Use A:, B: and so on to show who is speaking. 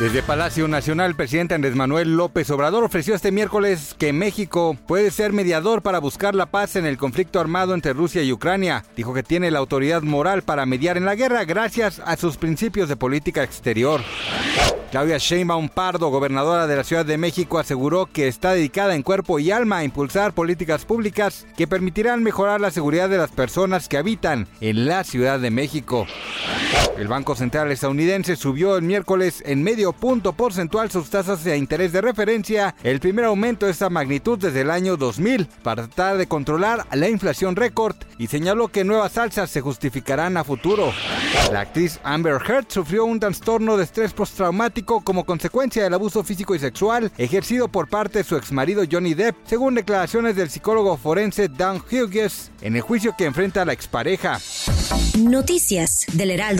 A: Desde Palacio Nacional, el presidente Andrés Manuel López Obrador ofreció este miércoles que México puede ser mediador para buscar la paz en el conflicto armado entre Rusia y Ucrania. Dijo que tiene la autoridad moral para mediar en la guerra gracias a sus principios de política exterior. Claudia Sheinbaum Pardo, gobernadora de la Ciudad de México, aseguró que está dedicada en cuerpo y alma a impulsar políticas públicas que permitirán mejorar la seguridad de las personas que habitan en la Ciudad de México. El Banco Central estadounidense subió el miércoles en medio punto porcentual sus tasas de interés de referencia, el primer aumento de esta magnitud desde el año 2000, para tratar de controlar la inflación récord y señaló que nuevas alzas se justificarán a futuro. La actriz Amber Heard sufrió un trastorno de estrés postraumático como consecuencia del abuso físico y sexual ejercido por parte de su exmarido Johnny Depp, según declaraciones del psicólogo forense Dan Hughes en el juicio que enfrenta a la expareja.
B: Noticias del Heraldo